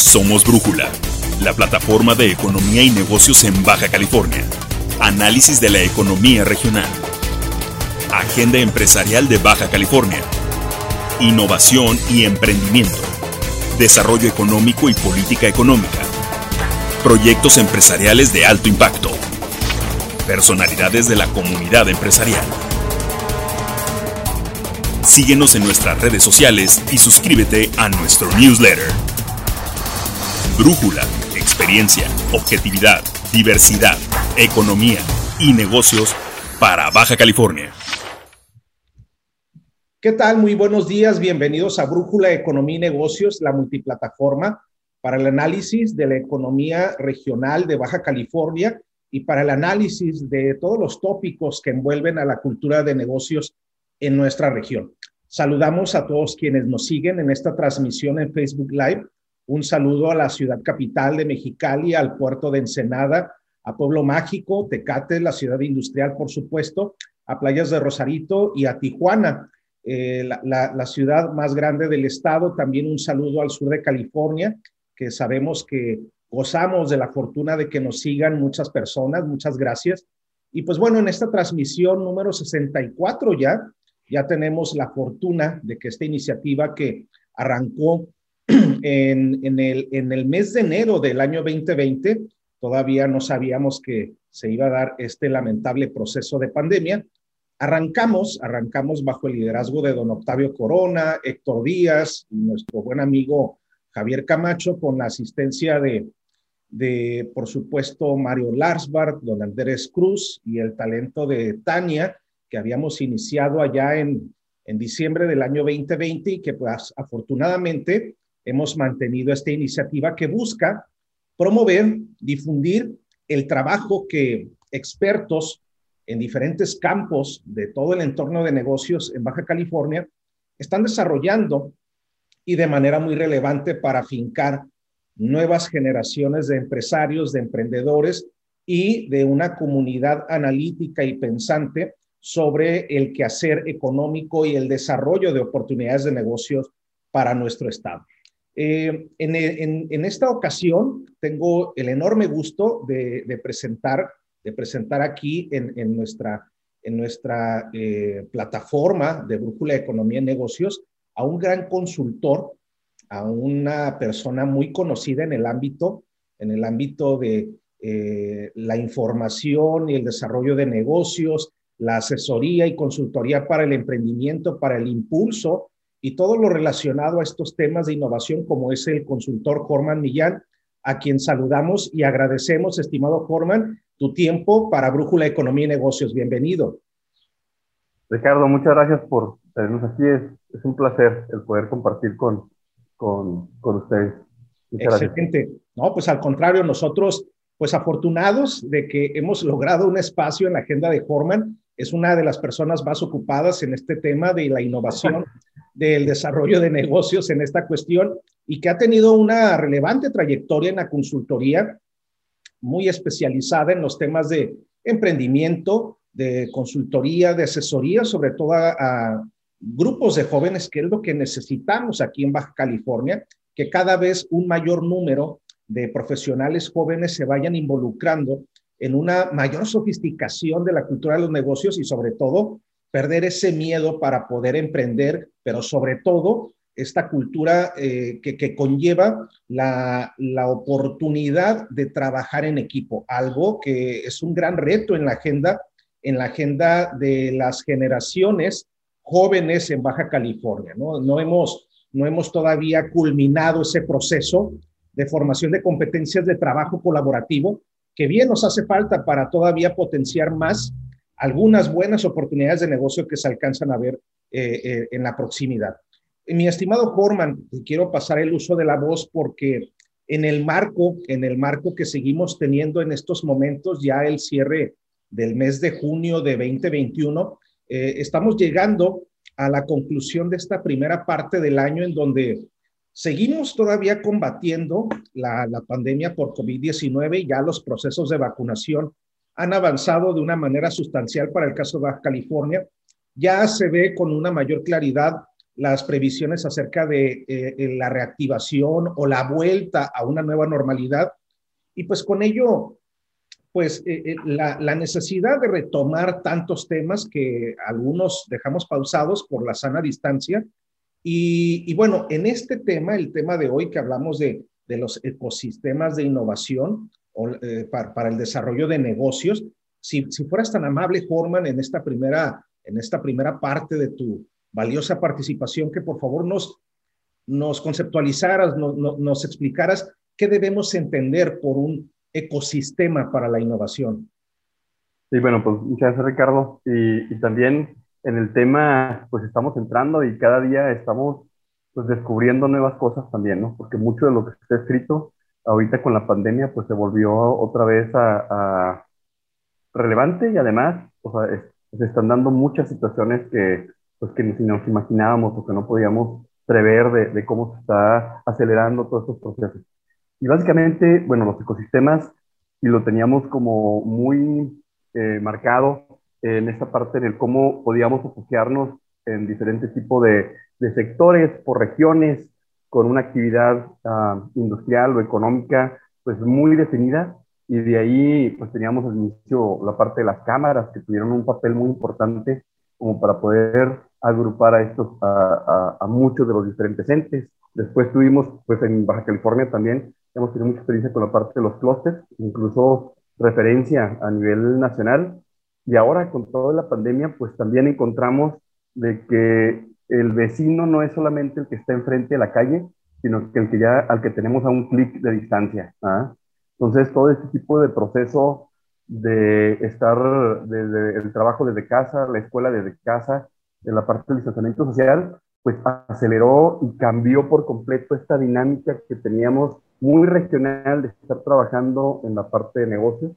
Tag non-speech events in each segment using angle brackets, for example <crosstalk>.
Somos Brújula, la plataforma de economía y negocios en Baja California. Análisis de la economía regional. Agenda empresarial de Baja California. Innovación y emprendimiento. Desarrollo económico y política económica. Proyectos empresariales de alto impacto. Personalidades de la comunidad empresarial. Síguenos en nuestras redes sociales y suscríbete a nuestro newsletter. Brújula, experiencia, objetividad, diversidad, economía y negocios para Baja California. ¿Qué tal? Muy buenos días. Bienvenidos a Brújula Economía y Negocios, la multiplataforma para el análisis de la economía regional de Baja California y para el análisis de todos los tópicos que envuelven a la cultura de negocios en nuestra región. Saludamos a todos quienes nos siguen en esta transmisión en Facebook Live un saludo a la ciudad capital de Mexicali, al puerto de Ensenada, a Pueblo Mágico, Tecate, la ciudad industrial, por supuesto, a playas de Rosarito y a Tijuana, eh, la, ciudad más grande del estado. También un saludo al sur de California, que sabemos que gozamos de la fortuna de que nos sigan muchas personas. Muchas gracias. Y pues bueno, en esta transmisión número 64 ya, ya tenemos la fortuna de que esta iniciativa que arrancó <clears throat> en, el, en el mes de enero del año 2020, todavía no sabíamos que se iba a dar este lamentable proceso de pandemia. Arrancamos, arrancamos bajo el liderazgo de don Octavio Corona, Héctor Díaz y nuestro buen amigo Javier Camacho con la asistencia de, de por supuesto, Mario Larsbart, don Andrés Cruz y el talento de Tania, que habíamos iniciado allá en, en diciembre del año 2020 y que pues afortunadamente hemos mantenido esta iniciativa que busca promover, difundir el trabajo que expertos en diferentes campos de todo el entorno de negocios en Baja California están desarrollando y de manera muy relevante para fincar nuevas generaciones de empresarios, de emprendedores y de una comunidad analítica y pensante sobre el quehacer económico y el desarrollo de oportunidades de negocios para nuestro Estado. Eh, en, esta ocasión tengo el enorme gusto de, presentar, de presentar aquí en, nuestra, eh, plataforma de Brújula de Economía y Negocios a un gran consultor, a una persona muy conocida en el ámbito, en el ámbito de eh, la información y el desarrollo de negocios, la asesoría y consultoría para el emprendimiento, para el impulso y todo lo relacionado a estos temas de innovación, como es el consultor Corman Millán, a quien saludamos y agradecemos, estimado Corman, tu tiempo para Brújula Economía y Negocios. Bienvenido. Ricardo, muchas gracias por tenernos aquí. Es, un placer el poder compartir con, con, con ustedes. Excelente. No, pues al contrario, nosotros, pues afortunados de que hemos logrado un espacio en la agenda de Corman. Es una de las personas más ocupadas en este tema de la innovación del desarrollo de negocios en esta cuestión y que ha tenido una relevante trayectoria en la consultoría, muy especializada en los temas de emprendimiento, de consultoría, de asesoría, sobre todo a, grupos de jóvenes, que es lo que necesitamos aquí en Baja California, que cada vez un mayor número de profesionales jóvenes se vayan involucrando en una mayor sofisticación de la cultura de los negocios y sobre todo perder ese miedo para poder emprender, pero sobre todo esta cultura eh, que, conlleva la, oportunidad de trabajar en equipo, algo que es un gran reto en la agenda, en la agenda de las generaciones jóvenes en Baja California. No, no, hemos, no hemos todavía culminado ese proceso de formación de competencias de trabajo colaborativo, que bien nos hace falta para todavía potenciar más algunas buenas oportunidades de negocio que se alcanzan a ver eh, eh, en la proximidad. Mi estimado Horman, quiero pasar el uso de la voz porque en el marco, en el marco que seguimos teniendo en estos momentos, ya el cierre del mes de junio de 2021, eh, estamos llegando a la conclusión de esta primera parte del año en donde seguimos todavía combatiendo la, pandemia por COVID-19 y ya los procesos de vacunación han avanzado de una manera sustancial para el caso de California. Ya se ve con una mayor claridad las previsiones acerca de eh, la reactivación o la vuelta a una nueva normalidad. Y pues con ello, pues eh, eh, la, necesidad de retomar tantos temas que algunos dejamos pausados por la sana distancia. Y, bueno, en este tema, el tema de hoy que hablamos de, los ecosistemas de innovación o, para, el desarrollo de negocios, si, si fueras tan amable, Horman, en esta primera, en esta primera parte de tu, valiosa participación, que por favor nos, nos conceptualizaras, nos explicaras qué debemos entender por un ecosistema para la innovación. Sí, bueno, pues muchas gracias Ricardo. Y, también en el tema, pues estamos entrando y cada día estamos pues descubriendo nuevas cosas también, ¿no? Porque mucho de lo que está escrito ahorita con la pandemia, pues se volvió otra vez a, a relevante y además, o sea, se están dando muchas situaciones que pues que ni nos imaginábamos o que no podíamos prever de, de, cómo se está acelerando todos estos procesos. Y básicamente, bueno, los ecosistemas, y lo teníamos como muy eh, marcado en esta parte en el cómo podíamos asociarnos en diferentes tipos de, de, sectores, por regiones, con una actividad uh, industrial o económica, pues muy definida. Y de ahí, pues teníamos al inicio la parte de las cámaras, que tuvieron un papel muy importante como para poder agrupar a estos, a, a, a, muchos de los diferentes entes. Después tuvimos, pues en Baja California también, hemos tenido mucha experiencia con la parte de los clústeres, incluso referencia a nivel nacional. Y ahora con toda la pandemia, pues también encontramos de que el vecino no es solamente el que está enfrente de la calle, sino que el que ya, al que tenemos a un clic de distancia. ¿ah? Entonces, todo este tipo de proceso de estar desde el trabajo desde casa, la escuela desde casa, en la parte del distanciamiento social, pues aceleró y cambió por completo esta dinámica que teníamos muy regional de estar trabajando en la parte de negocios.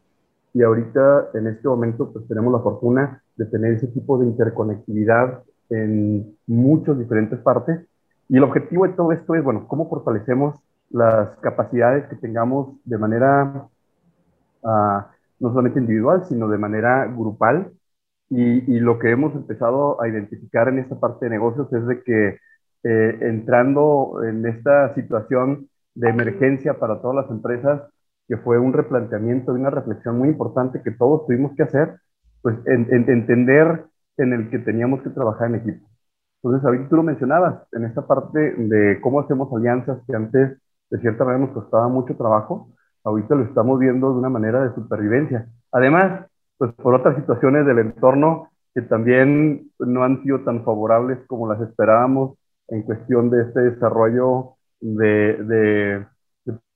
Y ahorita, en este momento, pues tenemos la fortuna de tener ese tipo de interconectividad en muchas diferentes partes. Y el objetivo de todo esto es, bueno, cómo fortalecemos las capacidades que tengamos de manera uh, no solamente individual, sino de manera grupal y, y, lo que hemos empezado a identificar en esta parte de negocios es de que eh, entrando en esta situación de emergencia para todas las empresas, que fue un replanteamiento y una reflexión muy importante que todos tuvimos que hacer, pues en, en, entender en el que teníamos que trabajar en equipo. Entonces, ahorita tú lo mencionabas, en esta parte de cómo hacemos alianzas que antes de cierta manera nos costaba mucho trabajo, ahorita lo estamos viendo de una manera de supervivencia. Además, pues por otras situaciones del entorno que también no han sido tan favorables como las esperábamos en cuestión de este desarrollo de, de,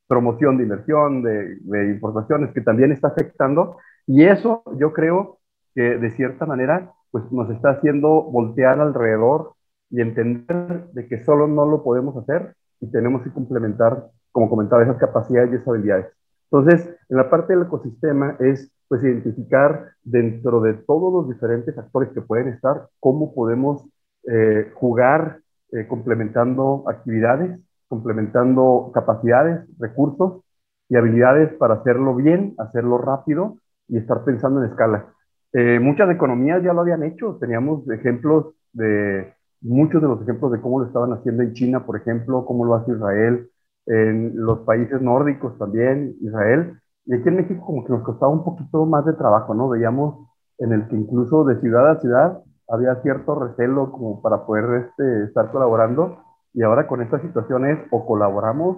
promoción de inversión, de, importaciones, que también está afectando. Y eso yo creo que de cierta manera pues nos está haciendo voltear alrededor y entender de que solo no lo podemos hacer y tenemos que complementar, como comentaba, esas capacidades y esas habilidades. Entonces, en la parte del ecosistema es pues identificar dentro de todos los diferentes actores que pueden estar, cómo podemos eh, jugar eh, complementando actividades, complementando capacidades, recursos y habilidades para hacerlo bien, hacerlo rápido y estar pensando en escala. Eh, muchas economías ya lo habían hecho, teníamos ejemplos de muchos de los ejemplos de cómo lo estaban haciendo en China, por ejemplo, cómo lo hace Israel, en los países nórdicos también, Israel, y aquí en México como que nos costaba un poquito más de trabajo, ¿no? Veíamos en el que incluso de ciudad a ciudad había cierto recelo como para poder este, estar colaborando y ahora con estas situaciones o colaboramos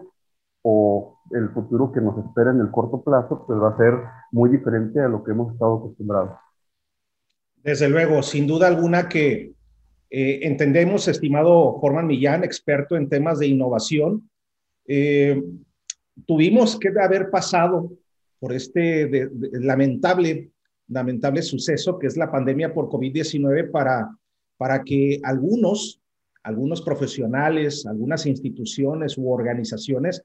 o el futuro que nos espera en el corto plazo pues va a ser muy diferente a lo que hemos estado acostumbrados. Desde luego, sin duda alguna que eh, entendemos, estimado Forman Millán, experto en temas de innovación, eh, tuvimos que haber pasado por este lamentable, lamentable suceso que es la pandemia por COVID-19 para, para que algunos, algunos profesionales, algunas instituciones u organizaciones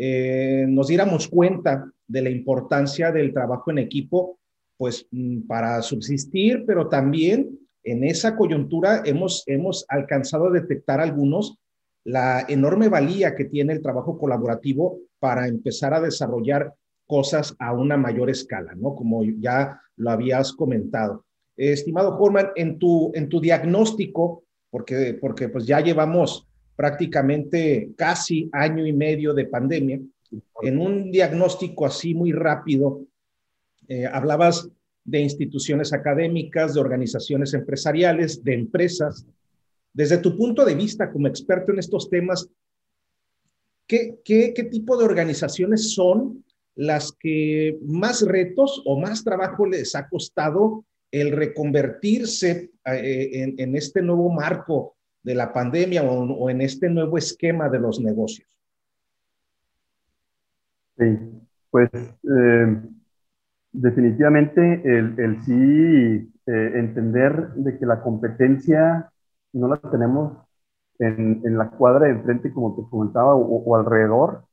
eh, nos diéramos cuenta de la importancia del trabajo en equipo, pues mm, para subsistir, pero también en esa coyuntura hemos, hemos alcanzado a detectar algunos la enorme valía que tiene el trabajo colaborativo para empezar a desarrollar cosas a una mayor escala, ¿no? Como ya lo habías comentado. estimado Horman, en tu, en tu diagnóstico, porque, porque pues ya llevamos prácticamente casi año y medio de pandemia. En un diagnóstico así muy rápido, eh, hablabas de instituciones académicas, de organizaciones empresariales, de empresas. Desde tu punto de vista como experto en estos temas, ¿qué, qué, qué tipo de organizaciones son las que más retos o más trabajo les ha costado el reconvertirse eh, en, este nuevo marco de la pandemia o, en este nuevo esquema de los negocios? Sí, pues eh, definitivamente el, sí eh, entender de que la competencia no la tenemos en, la cuadra de enfrente, como te comentaba, o alrededor,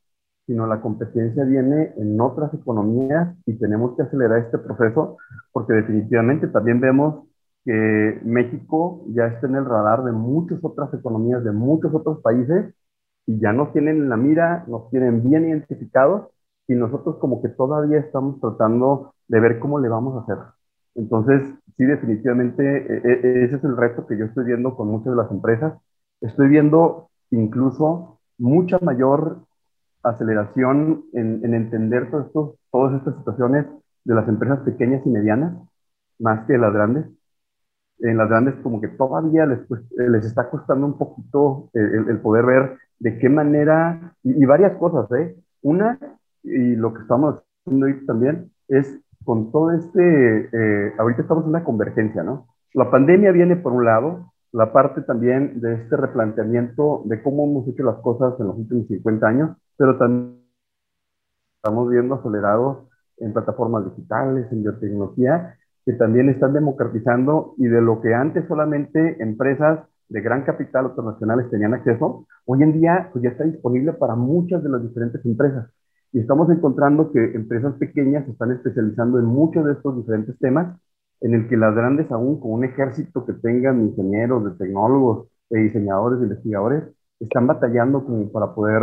sino la competencia viene en otras economías y tenemos que acelerar este proceso porque definitivamente también vemos que México ya está en el radar de muchas otras economías, de muchos otros países y ya nos tienen en la mira, nos tienen bien identificados y nosotros como que todavía estamos tratando de ver cómo le vamos a hacer. Entonces, sí, definitivamente e, e, ese es el reto que yo estoy viendo con muchas de las empresas. Estoy viendo incluso mucha mayor aceleración en, entender todas estas situaciones de las empresas pequeñas y medianas, más que las grandes. En las grandes como que todavía les, les está costando un poquito el, poder ver de qué manera, y, varias cosas, ¿eh? Una, y lo que estamos haciendo hoy también, es con todo este, eh, ahorita estamos en una convergencia, ¿no? La pandemia viene por un lado, la parte también de este replanteamiento de cómo hemos hecho las cosas en los últimos 50 años, pero también estamos viendo acelerados en plataformas digitales, en biotecnología, que también están democratizando y de lo que antes solamente empresas de gran capital internacionales tenían acceso, hoy en día pues ya está disponible para muchas de las diferentes empresas. Y estamos encontrando que empresas pequeñas se están especializando en muchos de estos diferentes temas, en el que las grandes aún con un ejército que tengan ingenieros, de tecnólogos, de diseñadores, de investigadores, están batallando como para poder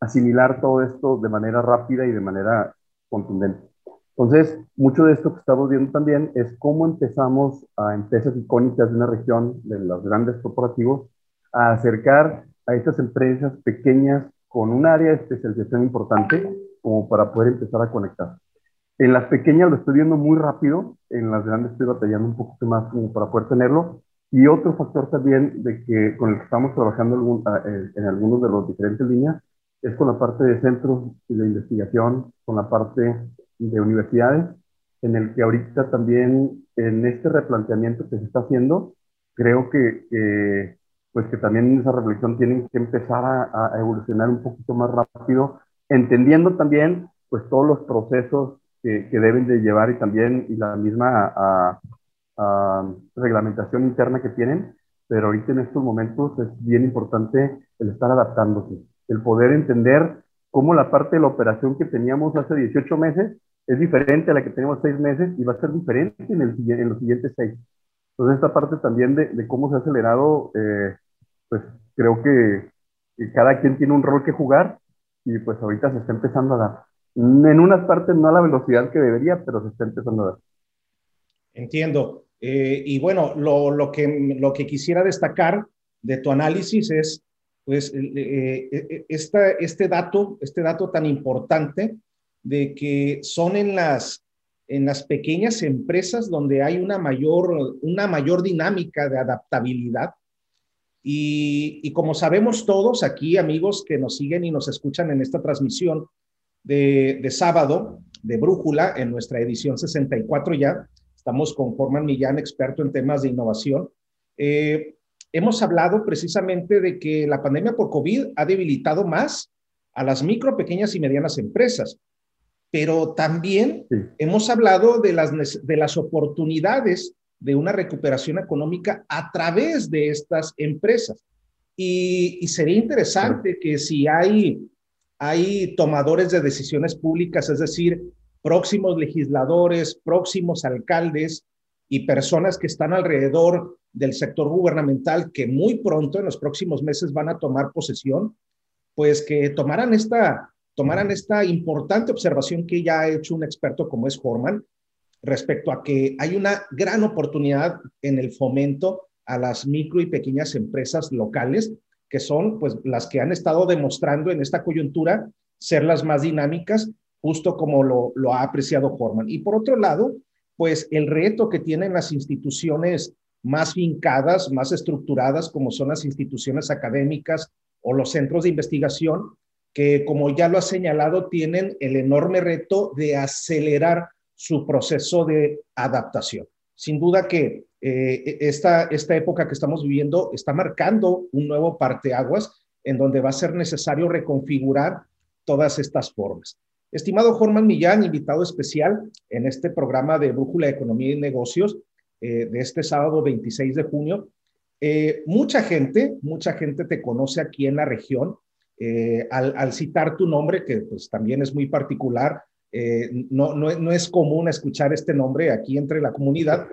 asimilar todo esto de manera rápida y de manera contundente. Entonces, mucho de esto que estamos viendo también es cómo empezamos a empresas icónicas de una región, de los grandes corporativos, a acercar a estas empresas pequeñas con un área de especialización importante como para poder empezar a conectar. En las pequeñas lo estoy viendo muy rápido, en las grandes estoy batallando un poquito más como para poder tenerlo. Y otro factor también de que con el que estamos trabajando ah, en algunos de los diferentes líneas es con la parte de centros de investigación, con la parte de universidades, en el que ahorita también en este replanteamiento que se está haciendo, creo que, pues que también esa reflexión tienen que empezar a, evolucionar un poquito más rápido, entendiendo también pues todos los procesos que, que deben de llevar y también y la misma a, reglamentación interna que tienen, pero ahorita en estos momentos es bien importante el estar adaptándose el poder entender cómo la parte de la operación que teníamos hace 18 meses es diferente a la que tenemos 6 meses y va a ser diferente en, el, en los siguientes 6. Entonces, esta parte también de, de cómo se ha acelerado, eh, pues creo que, cada quien tiene un rol que jugar y pues ahorita se está empezando a dar. En unas partes no a la velocidad que debería, pero se está empezando a dar. Entiendo. Eh, y bueno, lo, lo, que, lo que quisiera destacar de tu análisis es pues eh, eh, este, dato, este dato tan importante de que son en las, en las pequeñas empresas donde hay una mayor, una mayor dinámica de adaptabilidad. Y, como sabemos todos aquí, amigos que nos siguen y nos escuchan en esta transmisión de, de sábado de Brújula, en nuestra edición 64 ya, estamos con Forman Millán, experto en temas de innovación. Eh, hemos hablado precisamente de que la pandemia por COVID ha debilitado más a las micro, pequeñas y medianas empresas, pero también hemos hablado de las, de las oportunidades de una recuperación económica a través de estas empresas. Y, sería interesante que si hay, hay tomadores de decisiones públicas, es decir, próximos legisladores, próximos alcaldes y personas que están alrededor del sector gubernamental que muy pronto, en los próximos meses, van a tomar posesión, pues que tomaran esta, tomaran esta importante observación que ya ha hecho un experto como es Forman respecto a que hay una gran oportunidad en el fomento a las micro y pequeñas empresas locales, que son pues las que han estado demostrando en esta coyuntura ser las más dinámicas, justo como lo, lo ha apreciado Horman. Y por otro lado, pues el reto que tienen las instituciones más fincadas, más estructuradas, como son las instituciones académicas o los centros de investigación, que como ya lo ha señalado, tienen el enorme reto de acelerar su proceso de adaptación. Sin duda que eh, esta, esta época que estamos viviendo está marcando un nuevo parteaguas en donde va a ser necesario reconfigurar todas estas formas. Estimado Jorman Millán, invitado especial en este programa de Brújula Economía y Negocios eh, de este sábado 26 de junio. Eh, mucha gente, mucha gente te conoce aquí en la región. al, al, citar tu nombre, que pues también es muy particular, eh, no, no, no, es común escuchar este nombre aquí entre la comunidad.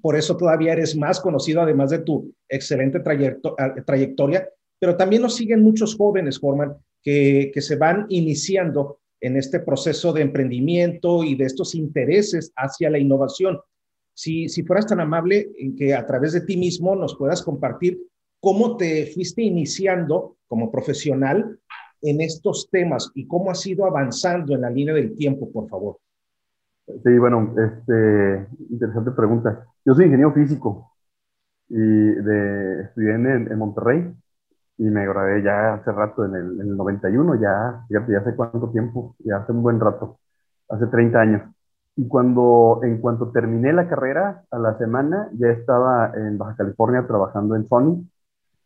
Por eso todavía eres más conocido, además de tu excelente trayectoria. Pero también nos siguen muchos jóvenes, Forman, que, que se van iniciando en este proceso de emprendimiento y de estos intereses hacia la innovación. Si, si fueras tan amable en que a través de ti mismo nos puedas compartir cómo te fuiste iniciando como profesional en estos temas y cómo has ido avanzando en la línea del tiempo, por favor. Sí, bueno, este, interesante pregunta. Yo soy ingeniero físico y de, estudié en, Monterrey y me gradué ya hace rato, en el, en el 91, ya, fíjate, ya hace cuánto tiempo, ya hace un buen rato, hace 30 años. Y cuando, en cuanto terminé la carrera, a la semana ya estaba en Baja California trabajando en Sony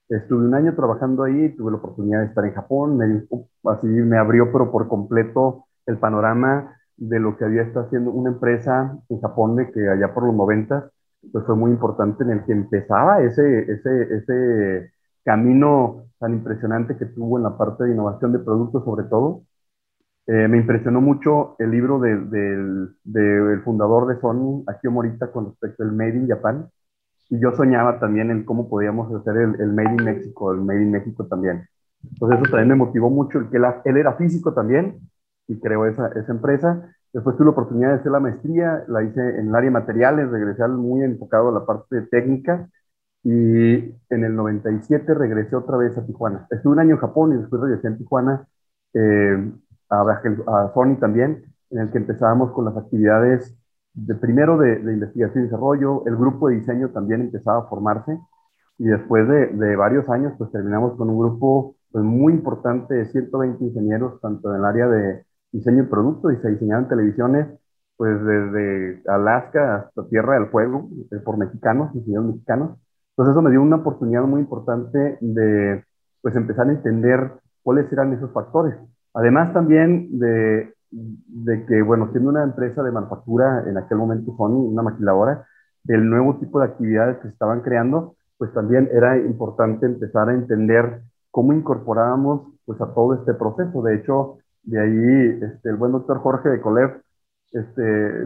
Estuve un año trabajando ahí, tuve la oportunidad de estar en Japón, me, así me abrió pero por completo el panorama de lo que había estado haciendo una empresa en Japón de que allá por los 90 pues fue muy importante en el que empezaba ese, ese, ese camino tan impresionante que tuvo en la parte de innovación de productos sobre todo. Eh, me impresionó mucho el libro del de, fundador de Sony, Akio Morita, con respecto al Made in Japan y yo soñaba también en cómo podíamos hacer el, el Made in México, el Made in México también. Entonces eso también me motivó mucho, el que él era físico también y creó esa, esa empresa. Después tuve la oportunidad de hacer la maestría, la hice en el área de materiales, regresé muy enfocado a la parte técnica y en el 97 regresé otra vez a Tijuana. Estuve un año en Japón y después regresé en Tijuana eh, a, a Sony también, en el que empezábamos con las actividades de primero de, investigación y desarrollo, el grupo de diseño también empezaba a formarse y después de, varios años pues terminamos con un grupo pues, muy importante de 120 ingenieros, tanto en el área de diseño y producto y se diseñaban televisiones pues desde Alaska hasta Tierra del Fuego eh, por mexicanos, ingenieros mexicanos. Entonces eso me dio una oportunidad muy importante de pues empezar a entender cuáles eran esos factores. Además también de de que, bueno, siendo una empresa de manufactura, en aquel momento Sony, una maquiladora, del nuevo tipo de actividades que se estaban creando, pues también era importante empezar a entender cómo incorporábamos pues a todo este proceso. De hecho, de ahí este, el buen doctor Jorge de Colev este,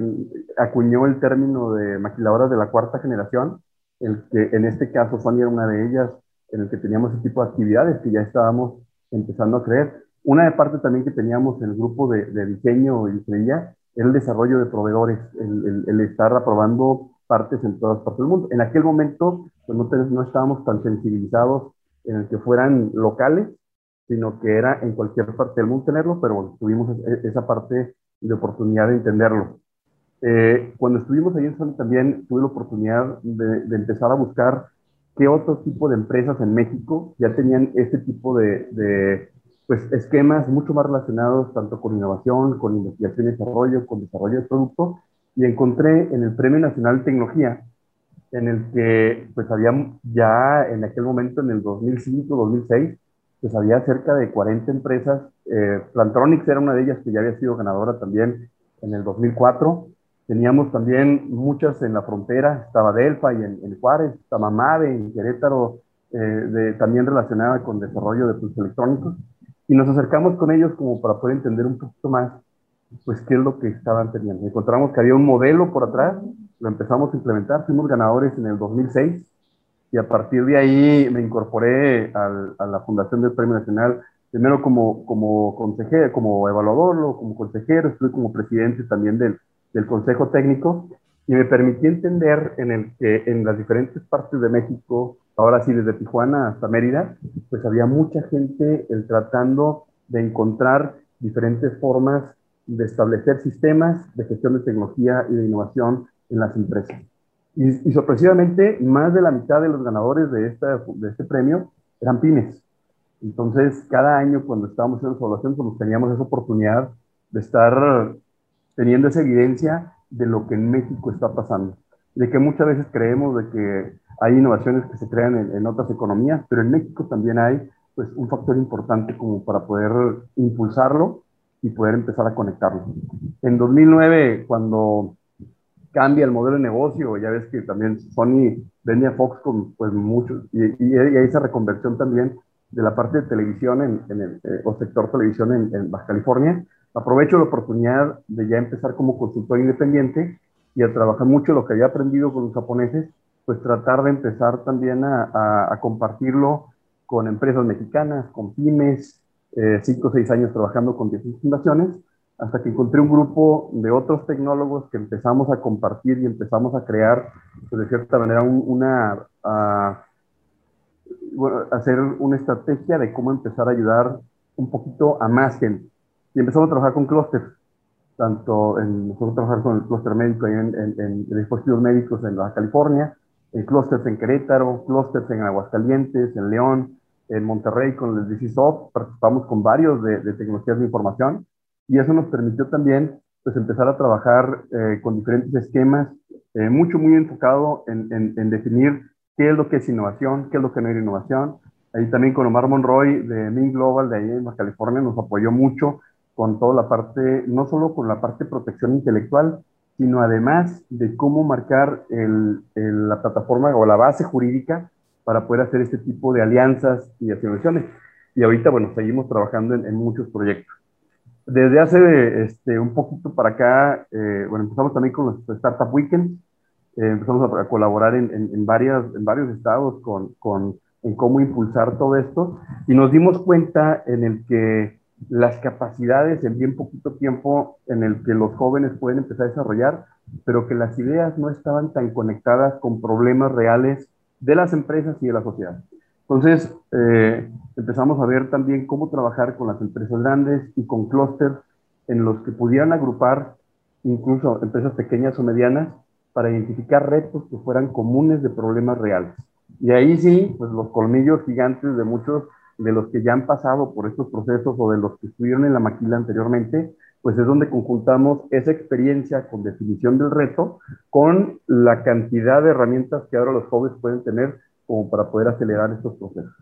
acuñó el término de maquiladoras de la cuarta generación, el que en este caso Sony era una de ellas, en el que teníamos ese tipo de actividades que ya estábamos empezando a creer. Una parte también que teníamos en el grupo de, diseño y ingeniería era el desarrollo de proveedores, el, estar aprobando partes en todas partes del mundo. En aquel momento pues no, no estábamos tan sensibilizados en el que fueran locales, sino que era en cualquier parte del mundo tenerlo, pero tuvimos e, esa parte de oportunidad de entenderlo. Eh, cuando estuvimos ahí en Sony también tuve la oportunidad de, empezar a buscar qué otro tipo de empresas en México ya tenían este tipo de, pues, esquemas mucho más relacionados tanto con innovación, con investigación y desarrollo, con desarrollo de producto, y encontré en el Premio Nacional de Tecnología, en el que pues había ya en aquel momento, en el 2005, 2006, pues había cerca de 40 empresas. Eh, Plantronics era una de ellas que ya había sido ganadora también en el 2004. Teníamos también muchas en la frontera, estaba Delphi en, en Juárez, estaba Mave en Querétaro, eh, también relacionada con desarrollo de productos electrónicos y nos acercamos con ellos como para poder entender un poquito más, pues, qué es lo que estaban teniendo. Encontramos que había un modelo por atrás, lo empezamos a implementar, fuimos ganadores en el 2006 y a partir de ahí me incorporé a la Fundación del Premio Nacional, primero como, como consejero, como evaluador, como consejero, estuve como presidente también del, del Consejo Técnico y me permití entender en el en las diferentes partes de México, ahora sí desde Tijuana hasta Mérida, pues había mucha gente el tratando de encontrar diferentes formas de establecer sistemas de gestión de tecnología y de innovación en las empresas. Y, sorpresivamente, más de la mitad de los ganadores de, esta, de este premio eran pymes. Entonces, cada año cuando estábamos haciendo evaluación, pues teníamos esa oportunidad de estar teniendo esa evidencia de lo que en México está pasando. De que muchas veces creemos de que hay innovaciones que se crean en, en otras economías, pero en México también hay pues, un factor importante como para poder impulsarlo y poder empezar a conectarlo. En 2009, cuando cambia el modelo de negocio, ya ves que también Sony vende a Fox con pues muchos, y, y, hay esa reconversión también de la parte de televisión en, en el eh, o sector televisión en, en, Baja California, aprovecho la oportunidad de ya empezar como consultor independiente y a trabajar mucho lo que había aprendido con los japoneses, pues tratar de empezar también a, a, a compartirlo con empresas mexicanas, con pymes, eh, cinco o seis años trabajando con 10 fundaciones, hasta que encontré un grupo de otros tecnólogos que empezamos a compartir y empezamos a crear, pues, de cierta manera, una, hacer una estrategia de cómo empezar a ayudar un poquito a más gente. Y empezamos a trabajar con clústeres, tanto en, nosotros trabajar con el clúster médico en, en, en, dispositivos médicos en Baja California, en clústeres en Querétaro, clústeres en Aguascalientes, en León, en Monterrey con el DCSOft, participamos con varios de, tecnologías de información y eso nos permitió también pues, empezar a trabajar eh, con diferentes esquemas, eh, mucho, muy enfocado en, en, definir qué es lo que es innovación, qué es lo que no es innovación. Ahí también con Omar Monroy de Min Global de ahí en California nos apoyó mucho con toda la parte, no solo con la parte de protección intelectual, sino además de cómo marcar el, la plataforma o la base jurídica para poder hacer este tipo de alianzas y asociaciones. Y ahorita, bueno, seguimos trabajando en muchos proyectos. Desde hace este, un poquito para acá, eh, bueno, empezamos también con los Startup Weekends, eh, empezamos a, colaborar en, varias, en varios estados con, con, en cómo impulsar todo esto y nos dimos cuenta en el que las capacidades en bien poquito tiempo en el que los jóvenes pueden empezar a desarrollar, pero que las ideas no estaban tan conectadas con problemas reales de las empresas y de la sociedad. Entonces, eh, empezamos a ver también cómo trabajar con las empresas grandes y con clústeres en los que pudieran agrupar incluso empresas pequeñas o medianas para identificar retos que fueran comunes de problemas reales. Y ahí sí, pues los colmillos gigantes de muchos de los que ya han pasado por estos procesos o de los que estuvieron en la maquila anteriormente, pues es donde conjuntamos esa experiencia con definición del reto con la cantidad de herramientas que ahora los jóvenes pueden tener como para poder acelerar estos procesos.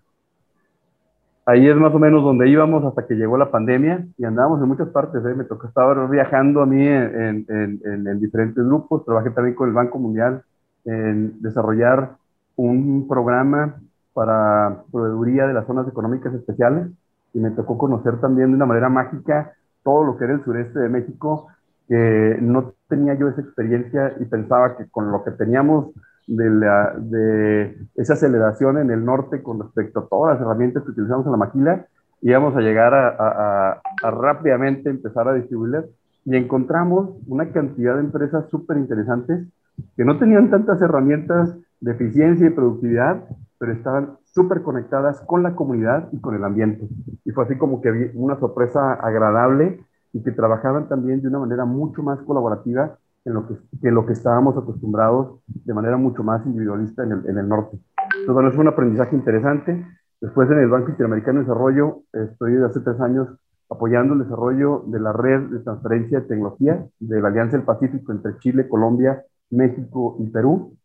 Ahí es más o menos donde íbamos hasta que llegó la pandemia y andábamos en muchas partes. ¿eh? Me tocó estar viajando a mí en, en, en, en diferentes grupos. Trabajé también con el Banco Mundial en desarrollar un programa para proveeduría de las zonas económicas especiales y me tocó conocer también de una manera mágica todo lo que era el sureste de México, que no tenía yo esa experiencia y pensaba que con lo que teníamos de, esa aceleración en el norte con respecto a todas las herramientas que utilizamos en la maquila, íbamos a llegar a, a, a rápidamente empezar a distribuirlas y encontramos una cantidad de empresas súper interesantes que no tenían tantas herramientas de eficiencia y productividad, pero estaban súper conectadas con la comunidad y con el ambiente. Y fue así como que vi una sorpresa agradable y que trabajaban también de una manera mucho más colaborativa en lo que, que lo que estábamos acostumbrados de manera mucho más individualista en el, en el norte. Entonces, bueno, es un aprendizaje interesante. Después en el Banco Interamericano de Desarrollo, estoy desde hace tres años apoyando el desarrollo de la red de transferencia de tecnología de la Alianza del Pacífico entre Chile, Colombia, México y Perú.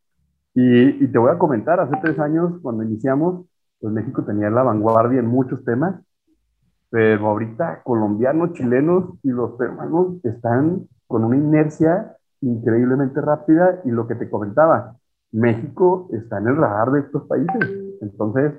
Y, y, te voy a comentar, hace tres años cuando iniciamos, pues México tenía la vanguardia en muchos temas, pero ahorita colombianos, chilenos y los peruanos están con una inercia increíblemente rápida y lo que te comentaba, México está en el radar de estos países. Entonces,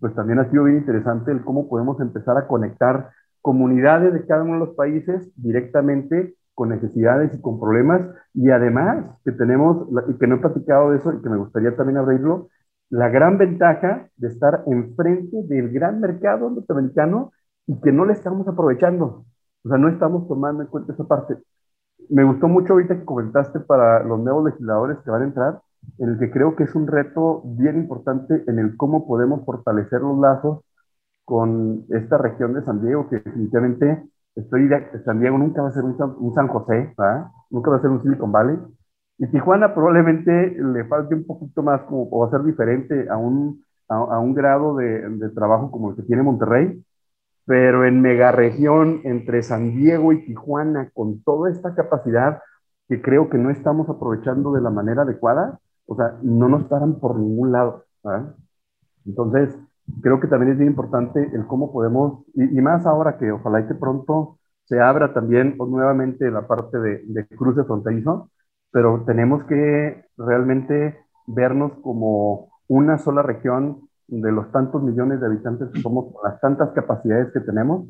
pues también ha sido bien interesante el cómo podemos empezar a conectar comunidades de cada uno de los países directamente con necesidades y con problemas. Y además que tenemos, y que no he platicado de eso y que me gustaría también abrirlo, la gran ventaja de estar enfrente del gran mercado norteamericano y que no le estamos aprovechando. O sea, no estamos tomando en cuenta esa parte. Me gustó mucho ahorita que comentaste para los nuevos legisladores que van a entrar, en el que creo que es un reto bien importante en el cómo podemos fortalecer los lazos con esta región de San Diego, que definitivamente estoy de San Diego nunca va a ser un, San José, nunca va a ser un Silicon Valley. Y Tijuana probablemente le falte un poquito más como, o va a ser diferente a un, a, un grado de, de, trabajo como el que tiene Monterrey, pero en megaregión entre San Diego y Tijuana, con toda esta capacidad que creo que no estamos aprovechando de la manera adecuada, o sea, no nos paran por ningún lado. Entonces, creo que también es bien importante el cómo podemos, y, más ahora que ojalá y que pronto se abra también nuevamente la parte de, de cruce fronterizo, pero tenemos que realmente vernos como una sola región de los tantos millones de habitantes que somos, las tantas capacidades que tenemos,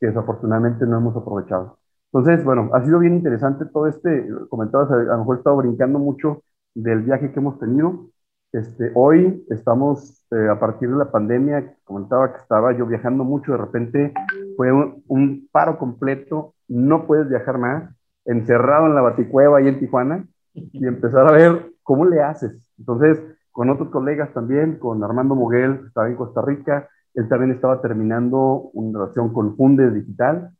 que desafortunadamente no hemos aprovechado. Entonces, bueno, ha sido bien interesante todo este, comentabas, a lo mejor he estado brincando mucho del viaje que hemos tenido. Este, hoy estamos, eh, a partir de la pandemia, comentaba que estaba yo viajando mucho, de repente fue un, paro completo, no puedes viajar más, encerrado en la baticueva ahí en Tijuana, y empezar a ver cómo le haces. Entonces, con otros colegas también, con Armando Moguel, que estaba en Costa Rica, él también estaba terminando una relación con Funde Digital,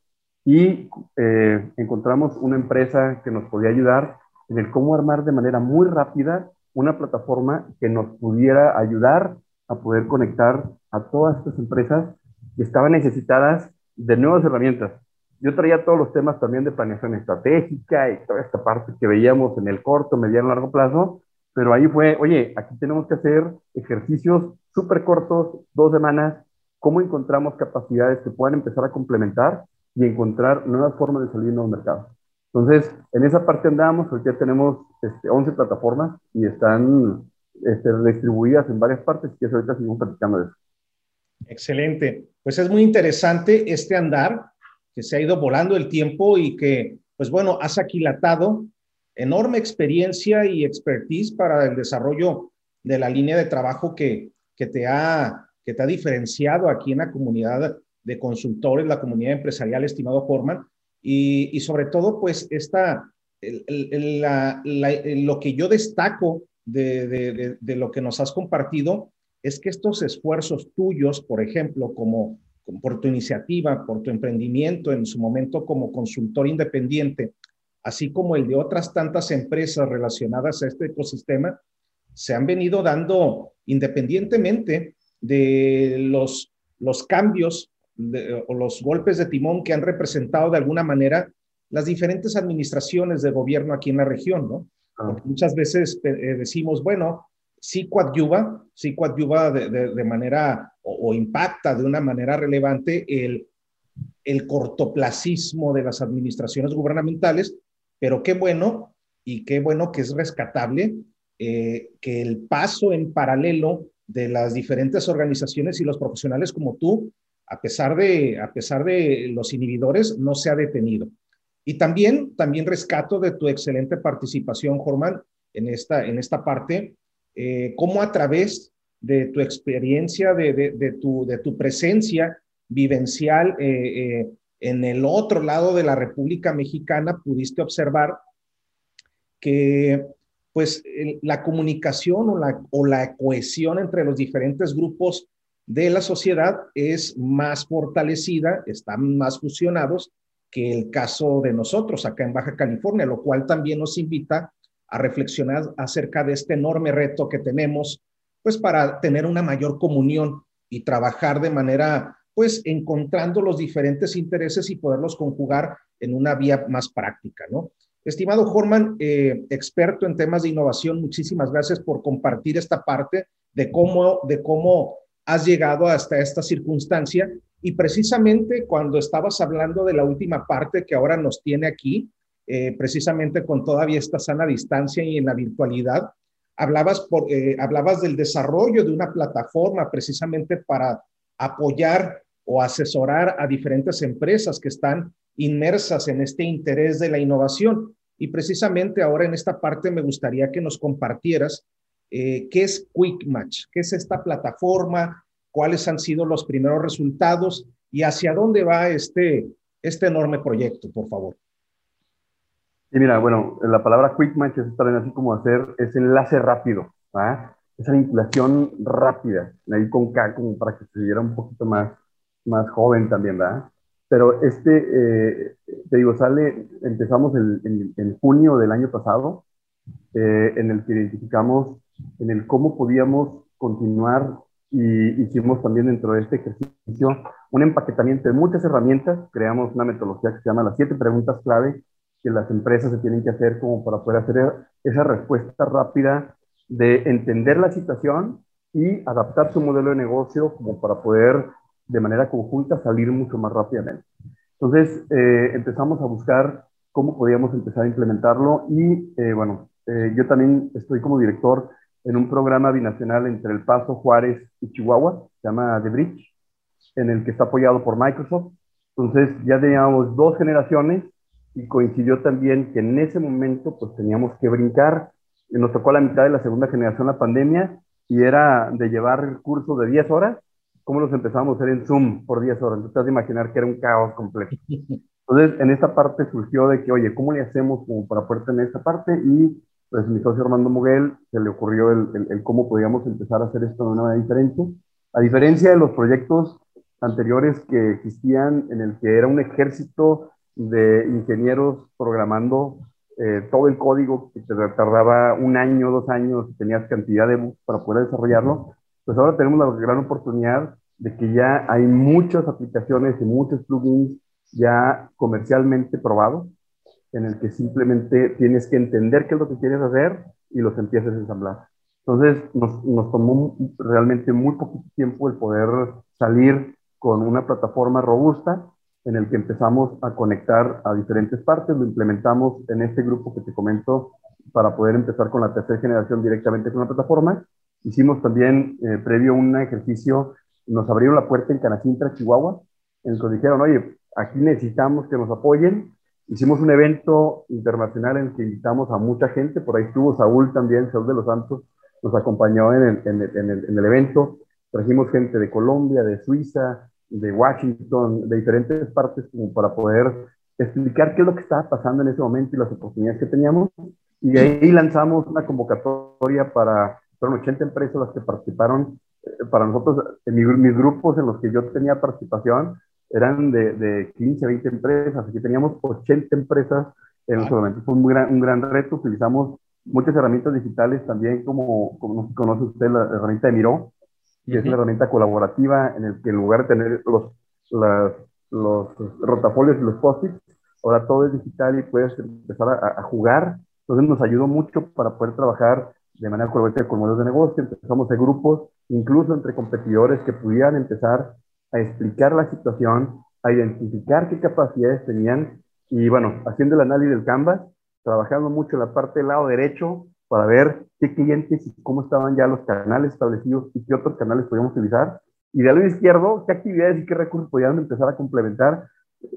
y eh, encontramos una empresa que nos podía ayudar en el cómo armar de manera muy rápida una plataforma que nos pudiera ayudar a poder conectar a todas estas empresas que estaban necesitadas de nuevas herramientas. Yo traía todos los temas también de planeación estratégica y toda esta parte que veíamos en el corto, mediano, largo plazo, pero ahí fue, oye, aquí tenemos que hacer ejercicios súper cortos, dos semanas, cómo encontramos capacidades que puedan empezar a complementar y encontrar nuevas formas de salir en los mercados. Entonces, en esa parte andamos, hoy ya tenemos este, 11 plataformas y están este, distribuidas en varias partes y ahorita seguimos platicando de eso. Excelente. Pues es muy interesante este andar que se ha ido volando el tiempo y que, pues bueno, has aquilatado enorme experiencia y expertise para el desarrollo de la línea de trabajo que, que, te, ha, que te ha diferenciado aquí en la comunidad de consultores, la comunidad empresarial, estimado Forman, y, sobre todo, pues, esta, lo que yo destaco de, lo que nos has compartido es que estos esfuerzos tuyos, por ejemplo, como, por tu iniciativa, por tu emprendimiento, en su momento como consultor independiente, así como el de otras tantas empresas relacionadas a este ecosistema, se han venido dando independientemente de los, los cambios o los golpes de timón que han representado de alguna manera las diferentes administraciones de gobierno aquí en la región, ¿no? Ah. muchas veces eh, decimos, bueno, sí coadyuva, sí coadyuva de, de, manera o, impacta de una manera relevante el, el cortoplacismo de las administraciones gubernamentales, pero qué bueno y qué bueno que es rescatable eh, que el paso en paralelo de las diferentes organizaciones y los profesionales como tú a pesar de, a pesar de los inhibidores, no se ha detenido. Y también, también rescato de tu excelente participación, Jorman, en esta, en esta parte, eh, cómo a través de tu experiencia, de, de, tu, de tu presencia vivencial eh, eh, en el otro lado de la República Mexicana, pudiste observar que pues la comunicación o la, o la cohesión entre los diferentes grupos de la sociedad es más fortalecida, están más fusionados que el caso de nosotros acá en Baja California, lo cual también nos invita a reflexionar acerca de este enorme reto que tenemos, pues para tener una mayor comunión y trabajar de manera, pues encontrando los diferentes intereses y poderlos conjugar en una vía más práctica, ¿no? Estimado Jorman, eh, experto en temas de innovación, muchísimas gracias por compartir esta parte de cómo, de cómo has llegado hasta esta circunstancia y precisamente cuando estabas hablando de la última parte que ahora nos tiene aquí, eh, precisamente con todavía esta sana distancia y en la virtualidad, hablabas, por, eh, hablabas del desarrollo de una plataforma precisamente para apoyar o asesorar a diferentes empresas que están inmersas en este interés de la innovación. Y precisamente ahora en esta parte me gustaría que nos compartieras eh, ¿Qué es Quick Match? ¿Qué es esta plataforma? ¿Cuáles han sido los primeros resultados? ¿Y hacia dónde va este, este enorme proyecto, por favor? Sí, mira, bueno, la palabra quick match es también así como hacer ese enlace rápido, esa vinculación rápida, ahí con K, como para que se viera un poquito más, más joven también, ¿verdad? Pero este, eh, te digo, sale, empezamos en, en, junio del año pasado, eh, en el que identificamos en el cómo podíamos continuar y hicimos también dentro de este ejercicio un empaquetamiento de muchas herramientas, creamos una metodología que se llama las siete preguntas clave que las empresas se tienen que hacer como para poder hacer esa respuesta rápida de entender la situación y adaptar su modelo de negocio como para poder de manera conjunta salir mucho más rápidamente. Entonces eh, empezamos a buscar cómo podíamos empezar a implementarlo y eh, bueno, eh, yo también estoy como director en un programa binacional entre El Paso, Juárez y Chihuahua, se llama The Bridge, en el que está apoyado por Microsoft. Entonces ya teníamos dos generaciones y coincidió también que en ese momento pues teníamos que brincar. Nos tocó a la mitad de la segunda generación la pandemia y era de llevar el curso de 10 horas, ¿cómo los empezamos a hacer en Zoom por 10 horas? Entonces te vas a imaginar que era un caos completo. Entonces en esta parte surgió de que, oye, ¿cómo le hacemos como para poder tener esta parte? Y pues mi socio Armando Muguel se le ocurrió el, el, cómo podíamos empezar a hacer esto de una manera diferente. A diferencia de los proyectos anteriores que existían en el que era un ejército de ingenieros programando eh, todo el código que te tardaba un año, dos años, tenías cantidad de bugs para poder desarrollarlo, pues ahora tenemos la gran oportunidad de que ya hay muchas aplicaciones y muchos plugins ya comercialmente probados en el que simplemente tienes que entender qué es lo que quieres hacer y los empiezas a ensamblar. Entonces, nos, nos tomó realmente muy poquito tiempo el poder salir con una plataforma robusta en el que empezamos a conectar a diferentes partes, lo implementamos en este grupo que te comento para poder empezar con la tercera generación directamente con la plataforma. Hicimos también, eh, previo un ejercicio, nos abrieron la puerta en Canacintra, Chihuahua, en el que nos dijeron, oye, aquí necesitamos que nos apoyen, Hicimos un evento internacional en el que invitamos a mucha gente, por ahí estuvo Saúl también, Saúl de los Santos, nos acompañó en el, en el, en el, evento, trajimos gente de Colombia, de Suiza, de Washington, de diferentes partes como para poder explicar qué es lo que estaba pasando en ese momento y las oportunidades que teníamos. Y de ahí lanzamos una convocatoria para, fueron 80 empresas las que participaron. Eh, para nosotros, en mis grupos en los que yo tenía participación, eran de, de 15, 20 empresas, aquí teníamos 80 empresas en ese momento. Fue un gran, un gran reto, utilizamos muchas herramientas digitales también, como, como conoce usted la herramienta de Miro, que es una herramienta colaborativa en el que en lugar de tener los, las, los rotafolios y los post-its, ahora todo es digital y puedes empezar a, a, jugar. Entonces nos ayudó mucho para poder trabajar de manera colaborativa con modelos de negocio, empezamos de grupos, incluso entre competidores que pudieran empezar a explicar la situación, a identificar qué capacidades tenían y bueno, haciendo el análisis del Canvas, trabajando mucho en la parte del lado derecho para ver qué clientes y cómo estaban ya los canales establecidos y qué otros canales podíamos utilizar. Y del lado izquierdo, qué actividades y qué recursos podían empezar a complementar.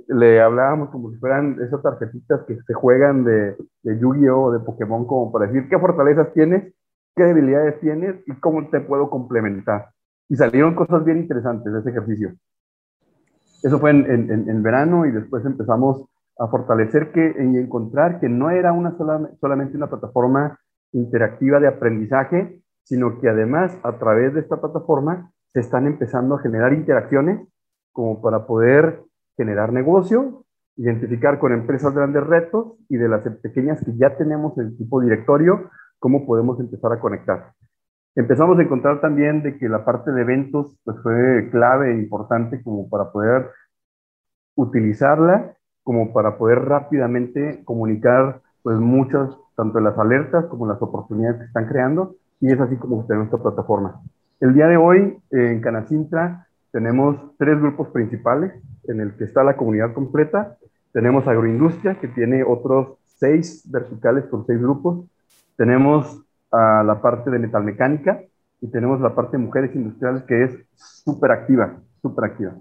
Le hablábamos como si fueran esas tarjetitas que se juegan de, de Yu-Gi-Oh! o de Pokémon, como para decir qué fortalezas tienes, qué debilidades tienes y cómo te puedo complementar y salieron cosas bien interesantes de ese ejercicio. Eso fue en, en, verano y después empezamos a fortalecer que, y encontrar que no era una sola, solamente una plataforma interactiva de aprendizaje, sino que además a través de esta plataforma se están empezando a generar interacciones como para poder generar negocio, identificar con empresas grandes retos y de las pequeñas que ya tenemos el tipo directorio, cómo podemos empezar a conectar. Empezamos a encontrar también de que la parte de eventos pues, fue clave e importante como para poder utilizarla, como para poder rápidamente comunicar pues muchas, tanto las alertas como las oportunidades que están creando, y es así como tenemos esta plataforma. El día de hoy en Canacintra tenemos tres grupos principales en el que está la comunidad completa. Tenemos agroindustria, que tiene otros seis verticales con seis grupos. Tenemos a la parte de metalmecánica y tenemos la parte de mujeres industriales que es súper activa, súper activa.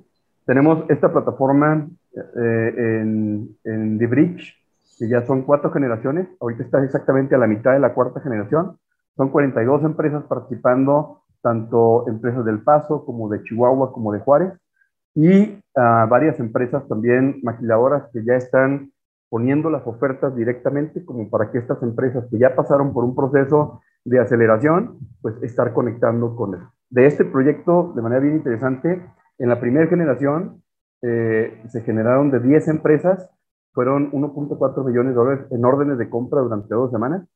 Tenemos esta plataforma eh, en, en The Bridge, que ya son cuatro generaciones, ahorita está exactamente a la mitad de la cuarta generación, son 42 empresas participando, tanto empresas del Paso como de Chihuahua como de Juárez, y uh, varias empresas también maquiladoras que ya están poniendo las ofertas directamente como para que estas empresas que ya pasaron por un proceso de aceleración, pues estar conectando con él. De este proyecto, de manera bien interesante, en la primera generación eh, se generaron de 10 empresas, fueron 1.4 millones de dólares en órdenes de compra durante dos semanas.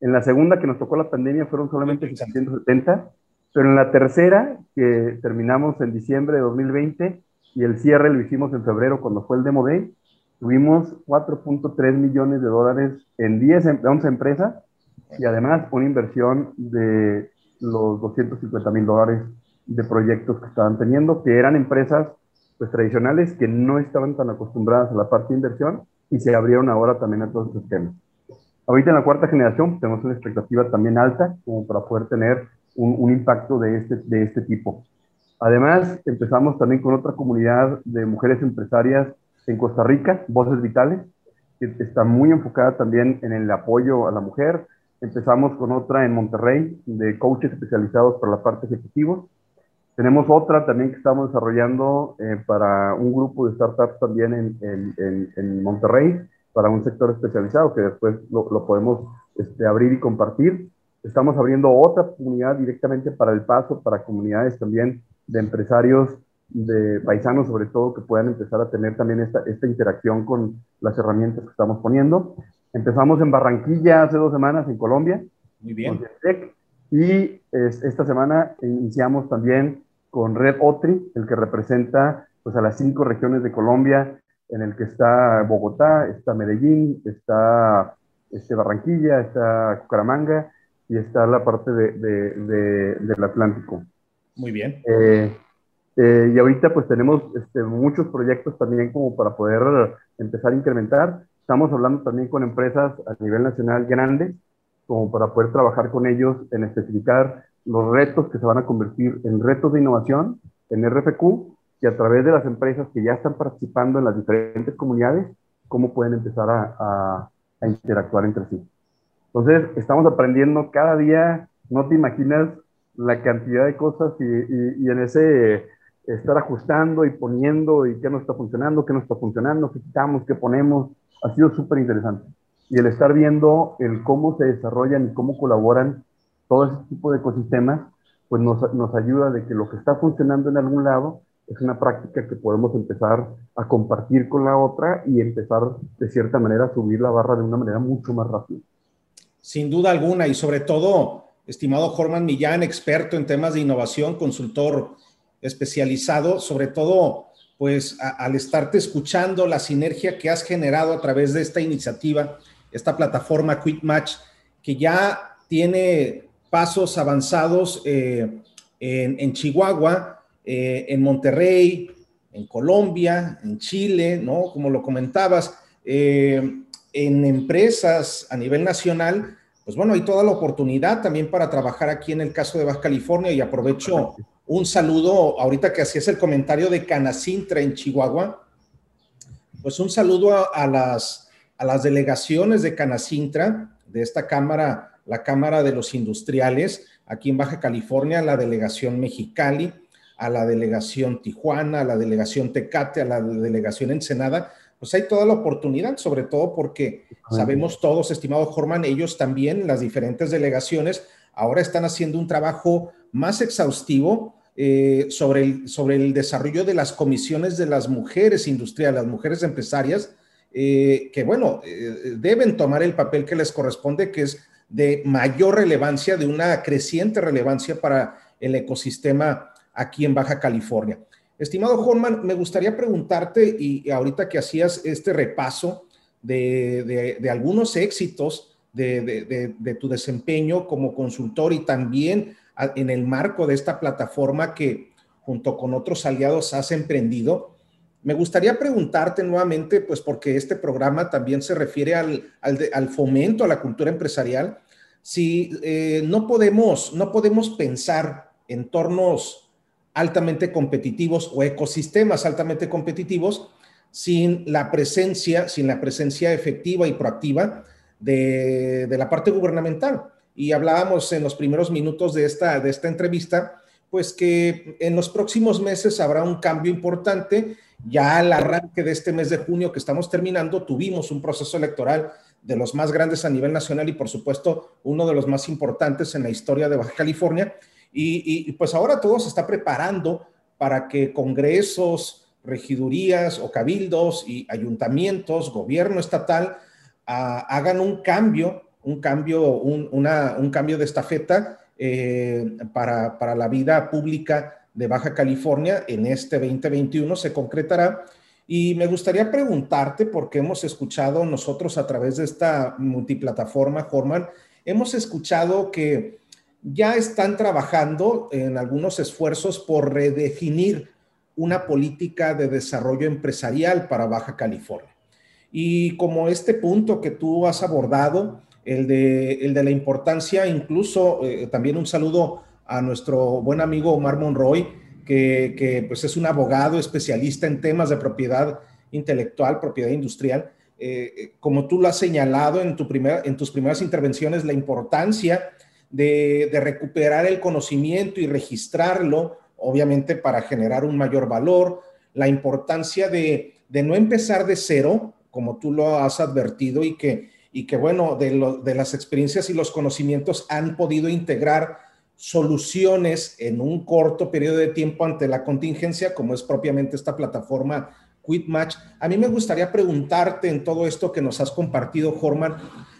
En la segunda, que nos tocó la pandemia, fueron solamente 670, pero en la tercera, que terminamos en diciembre de 2020 y el cierre lo hicimos en febrero cuando fue el Demo Day, tuvimos 4.3 millones de dólares en 10, 11 empresas y además una inversión de los 250 mil dólares de proyectos que estaban teniendo, que eran empresas pues, tradicionales que no estaban tan acostumbradas a la parte de inversión y se abrieron ahora también a todos estos temas. Ahorita en la cuarta generación tenemos una expectativa también alta como para poder tener un, impacto de este, de este tipo. Además, empezamos también con otra comunidad de mujeres empresarias en Costa Rica, Voces Vitales, que está muy enfocada también en el apoyo a la mujer. Empezamos con otra en Monterrey, de coaches especializados para la parte ejecutiva. Tenemos otra también que estamos desarrollando eh, para un grupo de startups también en, en, en, Monterrey, para un sector especializado que después lo, lo podemos este, abrir y compartir. Estamos abriendo otra comunidad directamente para el paso, para comunidades también de empresarios de paisanos, sobre todo, que puedan empezar a tener también esta, esta interacción con las herramientas que estamos poniendo. Empezamos en Barranquilla hace dos semanas, en Colombia. Muy bien. Y esta semana iniciamos también con Red Otri, el que representa pues, a las cinco regiones de Colombia, en el que está Bogotá, está Medellín, está este, Barranquilla, está Cucaramanga y está la parte de, de, del Atlántico. Muy bien. Eh, eh, y ahorita pues tenemos este, muchos proyectos también como para poder empezar a incrementar. Estamos hablando también con empresas a nivel nacional grandes, como para poder trabajar con ellos en especificar los retos que se van a convertir en retos de innovación, en RFQ, y a través de las empresas que ya están participando en las diferentes comunidades, cómo pueden empezar a, a, a interactuar entre sí. Entonces, estamos aprendiendo cada día, no te imaginas la cantidad de cosas y, en ese estar ajustando y poniendo y qué no está funcionando, qué no está funcionando, qué quitamos, qué ponemos, ha sido súper interesante. Y el estar viendo el cómo se desarrollan y cómo colaboran todo ese tipo de ecosistemas, pues nos, nos ayuda de que lo que está funcionando en algún lado es una práctica que podemos empezar a compartir con la otra y empezar de cierta manera a subir la barra de una manera mucho más rápida. Sin duda alguna y sobre todo, estimado Jorman Millán, experto en temas de innovación, consultor especializado, sobre todo pues al estarte escuchando la sinergia que has generado a través de esta iniciativa, esta plataforma Quick Match, que ya tiene pasos avanzados eh, en, Chihuahua, eh, en Monterrey, en Colombia, en Chile, ¿no? Como lo comentabas, eh, en empresas a nivel nacional, pues bueno, hay toda la oportunidad también para trabajar aquí en el caso de Baja California y aprovecho un saludo, ahorita que hacías el comentario de Canacintra en Chihuahua, pues un saludo a, las, a las delegaciones de Canacintra, de esta Cámara, la Cámara de los Industriales, aquí en Baja California, la delegación Mexicali, a la delegación Tijuana, a la delegación Tecate, a la delegación Ensenada, pues hay toda la oportunidad, sobre todo porque sabemos todos, estimado Jorman, ellos también, las diferentes delegaciones, ahora están haciendo un trabajo más exhaustivo eh, sobre, el, sobre el desarrollo de las comisiones de las mujeres industriales, las mujeres empresarias, eh, que bueno, eh, deben tomar el papel que les corresponde, que es de mayor relevancia, de una creciente relevancia para el ecosistema aquí en Baja California. Estimado Jorman, me gustaría preguntarte, y, ahorita que hacías este repaso de, algunos éxitos de, tu desempeño como consultor y también en el marco de esta plataforma que junto con otros aliados has emprendido. Me gustaría preguntarte nuevamente, pues porque este programa también se refiere al, al, fomento a la cultura empresarial, si eh, no, podemos, no podemos pensar entornos altamente competitivos o ecosistemas altamente competitivos sin la presencia, sin la presencia efectiva y proactiva de, la parte gubernamental. Y hablábamos en los primeros minutos de esta, de esta entrevista, pues que en los próximos meses habrá un cambio importante. Ya al arranque de este mes de junio que estamos terminando, tuvimos un proceso electoral de los más grandes a nivel nacional y por supuesto uno de los más importantes en la historia de Baja California. Y, pues ahora todo se está preparando para que congresos, regidurías o cabildos y ayuntamientos, gobierno estatal, ah, hagan un cambio, un cambio, un cambio de estafeta eh, para, para, la vida pública de Baja California en este 2021 se concretará. Y me gustaría preguntarte, porque hemos escuchado nosotros a través de esta multiplataforma, Horman, hemos escuchado que ya están trabajando en algunos esfuerzos por redefinir una política de desarrollo empresarial para Baja California. Y como este punto que tú has abordado, el de, la importancia, incluso eh, también un saludo a nuestro buen amigo Omar Monroy, que, pues es un abogado especialista en temas de propiedad intelectual, propiedad industrial. Eh, eh, como tú lo has señalado en tus primeras intervenciones, la importancia de, recuperar el conocimiento y registrarlo, obviamente para generar un mayor valor, la importancia de, no empezar de cero, como tú lo has advertido, y que bueno, de, las experiencias y los conocimientos han podido integrar soluciones en un corto periodo de tiempo ante la contingencia, como es propiamente esta plataforma QuitMatch. A mí me gustaría preguntarte en todo esto que nos has compartido, Jorman,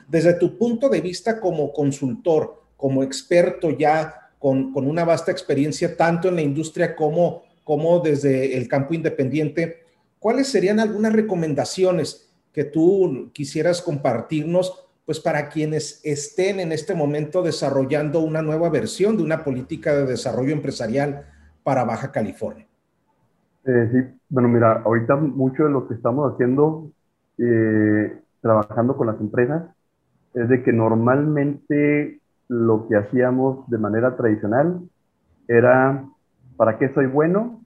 desde tu punto de vista como consultor, como experto ya con, con una vasta experiencia tanto en la industria como, como desde el campo independiente, ¿cuáles serían algunas recomendaciones que tú quisieras compartirnos, pues para quienes estén en este momento desarrollando una nueva versión de una política de desarrollo empresarial para Baja California. Eh, sí, bueno, mira, ahorita mucho de lo que estamos haciendo, eh, trabajando con las empresas, es de que normalmente lo que hacíamos de manera tradicional era para qué soy bueno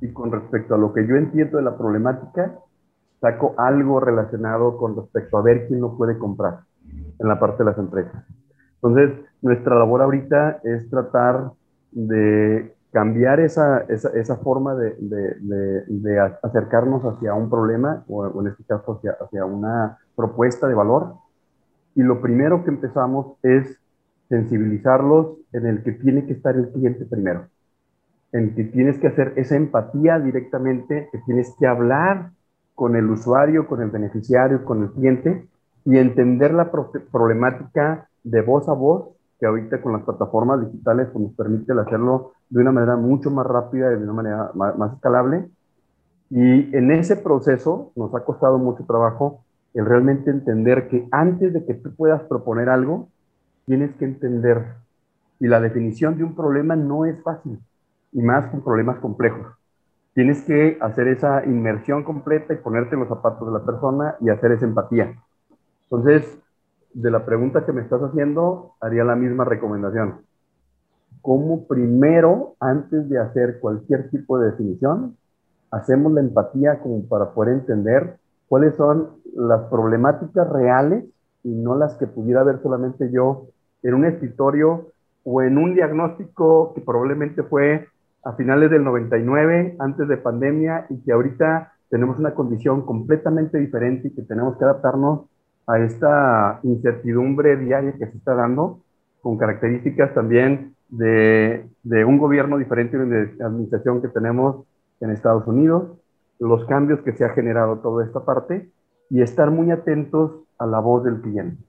y con respecto a lo que yo entiendo de la problemática, saco algo relacionado con respecto a ver quién lo puede comprar en la parte de las empresas. Entonces, nuestra labor ahorita es tratar de cambiar esa, esa, forma de, acercarnos hacia un problema, o, en este caso hacia, hacia una propuesta de valor. Y lo primero que empezamos es sensibilizarlos en el que tiene que estar el cliente primero, en que tienes que hacer esa empatía directamente, que tienes que hablar con el usuario, con el beneficiario, con el cliente y entender la problemática de voz a voz, que ahorita con las plataformas digitales pues, nos permite hacerlo de una manera mucho más rápida y de una manera más, escalable. Y en ese proceso nos ha costado mucho trabajo el realmente entender que antes de que tú puedas proponer algo, tienes que entender. Y la definición de un problema no es fácil, y más con problemas complejos tienes que hacer esa inmersión completa y ponerte en los zapatos de la persona y hacer esa empatía. Entonces, de la pregunta que me estás haciendo, haría la misma recomendación. ¿Cómo primero, antes de hacer cualquier tipo de definición, hacemos la empatía como para poder entender cuáles son las problemáticas reales y no las que pudiera ver solamente yo en un escritorio o en un diagnóstico que probablemente fue a finales del 99, antes de pandemia, y que ahorita tenemos una condición completamente diferente y que tenemos que adaptarnos a esta incertidumbre diaria que se está dando, con características también de, de un gobierno diferente de administración que tenemos en Estados Unidos, los cambios que se ha generado toda esta parte y estar muy atentos a la voz del cliente.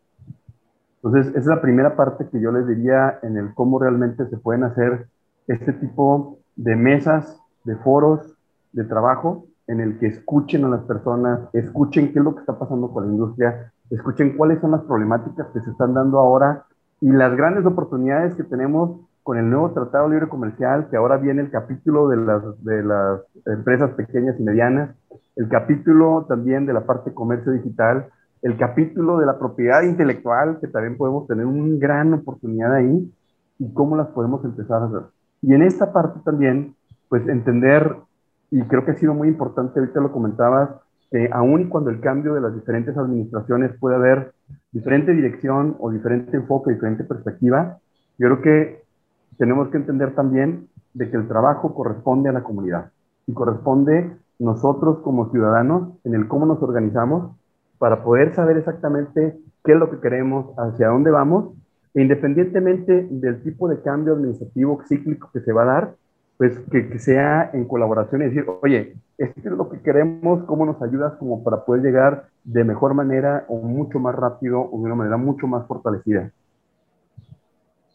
Entonces, esa es la primera parte que yo les diría en el cómo realmente se pueden hacer este tipo de mesas, de foros de trabajo en el que escuchen a las personas, escuchen qué es lo que está pasando con la industria, escuchen cuáles son las problemáticas que se están dando ahora y las grandes oportunidades que tenemos con el nuevo Tratado Libre Comercial, que ahora viene el capítulo de las, de las empresas pequeñas y medianas, el capítulo también de la parte de comercio digital, el capítulo de la propiedad intelectual, que también podemos tener una gran oportunidad ahí, y cómo las podemos empezar a hacer. Y en esta parte también, pues entender, y creo que ha sido muy importante, ahorita lo comentabas, que aún cuando el cambio de las diferentes administraciones puede haber diferente dirección o diferente enfoque, diferente perspectiva, yo creo que tenemos que entender también de que el trabajo corresponde a la comunidad y corresponde nosotros como ciudadanos en el cómo nos organizamos para poder saber exactamente qué es lo que queremos, hacia dónde vamos, e independientemente del tipo de cambio administrativo cíclico que se va a dar, pues que, sea en colaboración y decir, oye, esto es lo que queremos, cómo nos ayudas como para poder llegar de mejor manera o mucho más rápido o de una manera mucho más fortalecida.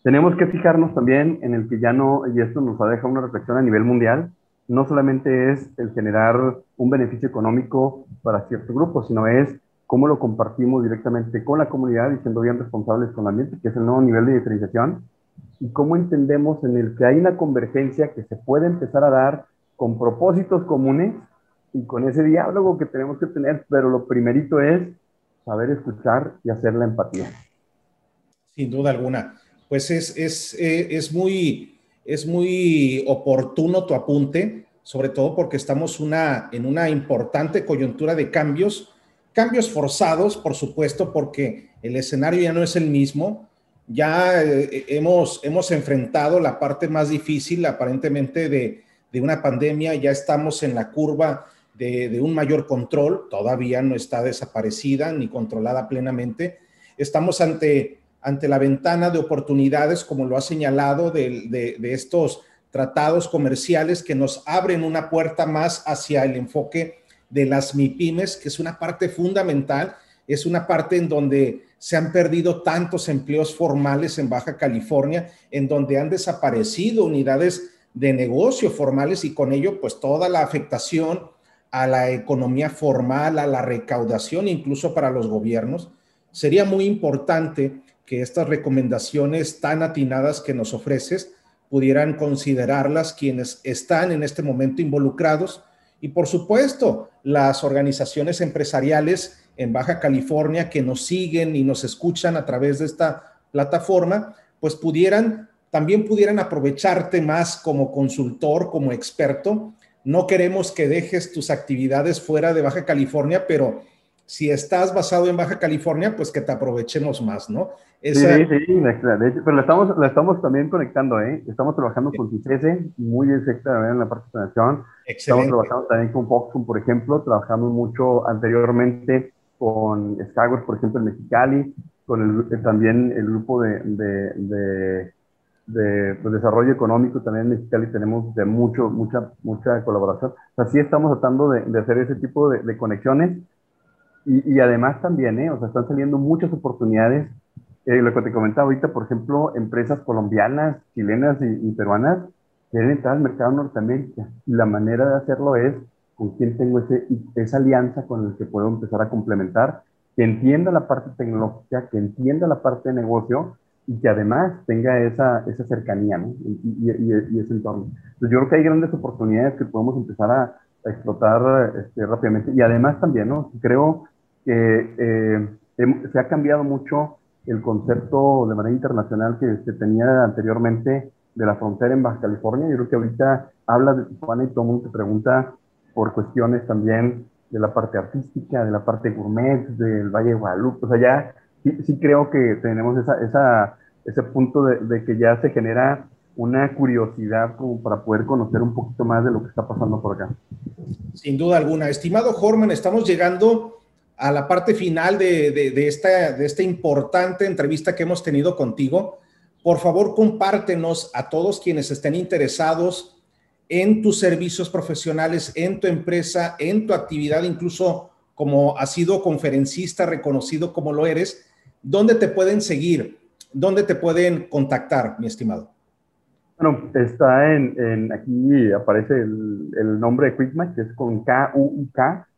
Tenemos que fijarnos también en el que ya no, y esto nos ha dejado una reflexión a nivel mundial, no solamente es el generar un beneficio económico para cierto grupo, sino es cómo lo compartimos directamente con la comunidad y siendo bien responsables con el ambiente, que es el nuevo nivel de diferenciación, y cómo entendemos en el que hay una convergencia que se puede empezar a dar con propósitos comunes y con ese diálogo que tenemos que tener, pero lo primerito es saber escuchar y hacer la empatía. Sin duda alguna. Pues es, es, eh, es, muy, es muy oportuno tu apunte, sobre todo porque estamos una, en una importante coyuntura de cambios, cambios forzados, por supuesto, porque el escenario ya no es el mismo. Ya eh, hemos, hemos enfrentado la parte más difícil, aparentemente, de, de una pandemia, ya estamos en la curva de, de, un mayor control, todavía no está desaparecida ni controlada plenamente. Estamos ante, ante la ventana de oportunidades, como lo ha señalado, de, de, de estos tratados comerciales que nos abren una puerta más hacia el enfoque de las MIPIMES, que es una parte fundamental, es una parte en donde se han perdido tantos empleos formales en Baja California, en donde han desaparecido unidades de negocio formales y con ello pues toda la afectación a la economía formal, a la recaudación, incluso para los gobiernos. Sería muy importante que estas recomendaciones tan atinadas que nos ofreces pudieran considerarlas quienes están en este momento involucrados y por supuesto las organizaciones empresariales en Baja California que nos siguen y nos escuchan a través de esta plataforma, pues pudieran también pudieran aprovecharte más como consultor, como experto. No queremos que dejes tus actividades fuera de Baja California, pero si estás basado en Baja California, pues que te aprovechemos más, ¿no? Esa... Sí, sí, pero la estamos, la estamos también conectando, ¿eh? Estamos trabajando con CICESE, muy exacta en la parte de sanación. Estamos trabajando también con Foxconn, por ejemplo, trabajamos mucho anteriormente con Skyward, por ejemplo, en Mexicali, con el, también el grupo de, de, de de pues, desarrollo económico también en Mexicali tenemos de mucho, mucha, mucha colaboración. O sea, sí estamos tratando de, de hacer ese tipo de, de conexiones y, y, además también, ¿eh? o sea, están saliendo muchas oportunidades. Eh, lo que te comentaba ahorita, por ejemplo, empresas colombianas, chilenas y, y peruanas quieren entrar al mercado Norteamérica. Y la manera de hacerlo es con quien tengo ese, esa alianza con el que puedo empezar a complementar, que entienda la parte tecnológica, que entienda la parte de negocio y que además tenga esa, esa cercanía ¿no? y, y, y, ese entorno. Entonces yo creo que hay grandes oportunidades que podemos empezar a, a explotar este, rápidamente y además también, ¿no? creo que eh, se ha cambiado mucho el concepto de manera internacional que se tenía anteriormente de la frontera en Baja California. Yo creo que ahorita habla de Tijuana y todo el mundo te pregunta por cuestiones también de la parte artística, de la parte gourmet, del Valle de Guadalupe. O sea, ya sí, creo que tenemos ese punto de, de, que ya se genera una curiosidad como para poder conocer un poquito más de lo que está pasando por acá. Sin duda alguna. Estimado Horman, estamos llegando a la parte final de, de, esta, de esta importante entrevista que hemos tenido contigo. Por favor, compártenos a todos quienes estén interesados en tus servicios profesionales, en tu empresa, en tu actividad, incluso como has sido conferencista reconocido como lo eres, ¿Dónde te pueden seguir? ¿Dónde te pueden contactar, mi estimado? Bueno, está en, aquí aparece el, nombre de QuickMatch, que es con K-U-I-K,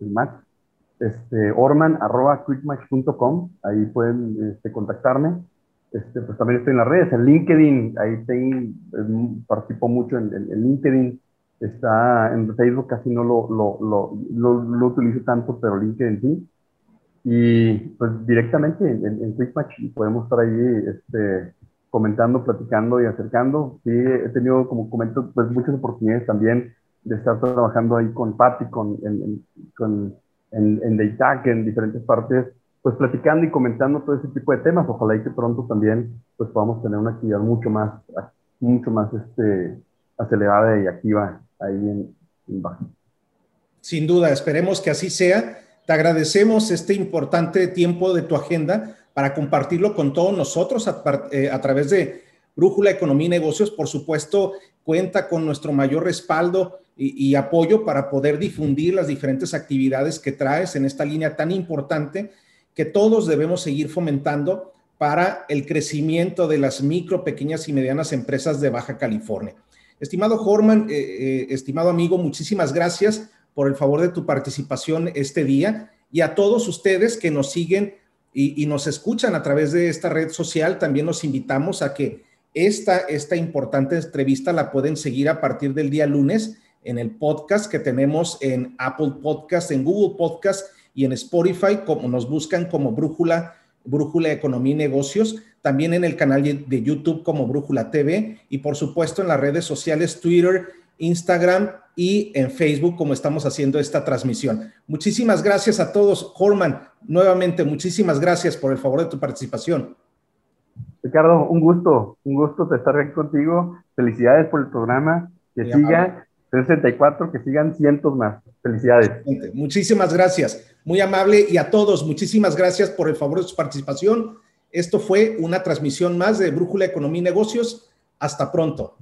el match, este, orman arroba quickmatch.com, ahí pueden este, contactarme. Este, pues también estoy en las redes, en LinkedIn, ahí tengo, participo mucho en, en, LinkedIn, está en Facebook, casi no lo, lo, lo, utilizo tanto, pero LinkedIn sí. Y pues directamente en, QuickMatch podemos estar ahí este, comentando, platicando y acercando. Sí, he tenido, como comento, pues muchas oportunidades también de estar trabajando ahí con Patty, con, con, en, en Daytac, en diferentes partes, pues platicando y comentando todo ese tipo de temas. Ojalá y que pronto también pues podamos tener una actividad mucho más, mucho más este, acelerada y activa ahí en, Baja. Sin duda, esperemos que así sea. Te agradecemos este importante tiempo de tu agenda para compartirlo con todos nosotros a, eh, a través de Brújula Economía y Negocios. Por supuesto, cuenta con nuestro mayor respaldo y, apoyo para poder difundir las diferentes actividades que traes en esta línea tan importante que todos debemos seguir fomentando para el crecimiento de las micro, pequeñas y medianas empresas de Baja California. Estimado Horman, eh, eh, estimado amigo, muchísimas gracias por el favor de tu participación este día y a todos ustedes que nos siguen y, y nos escuchan a través de esta red social, también los invitamos a que esta, esta importante entrevista la pueden seguir a partir del día lunes en el podcast que tenemos en Apple Podcast, en Google Podcast y en Spotify, como nos buscan como Brújula, Brújula Economía y Negocios, también en el canal de YouTube como Brújula TV y por supuesto en las redes sociales Twitter, Instagram y en Facebook como estamos haciendo esta transmisión. Muchísimas gracias a todos. Horman, nuevamente, muchísimas gracias por el favor de tu participación. Ricardo, un gusto, un gusto estar aquí contigo. Felicidades por el programa. Que siga 64, que sigan cientos más. Felicidades. Muchísimas gracias. Muy amable y a todos, muchísimas gracias por el favor de su participación. Esto fue una transmisión más de Brújula Economía y Negocios. Hasta pronto.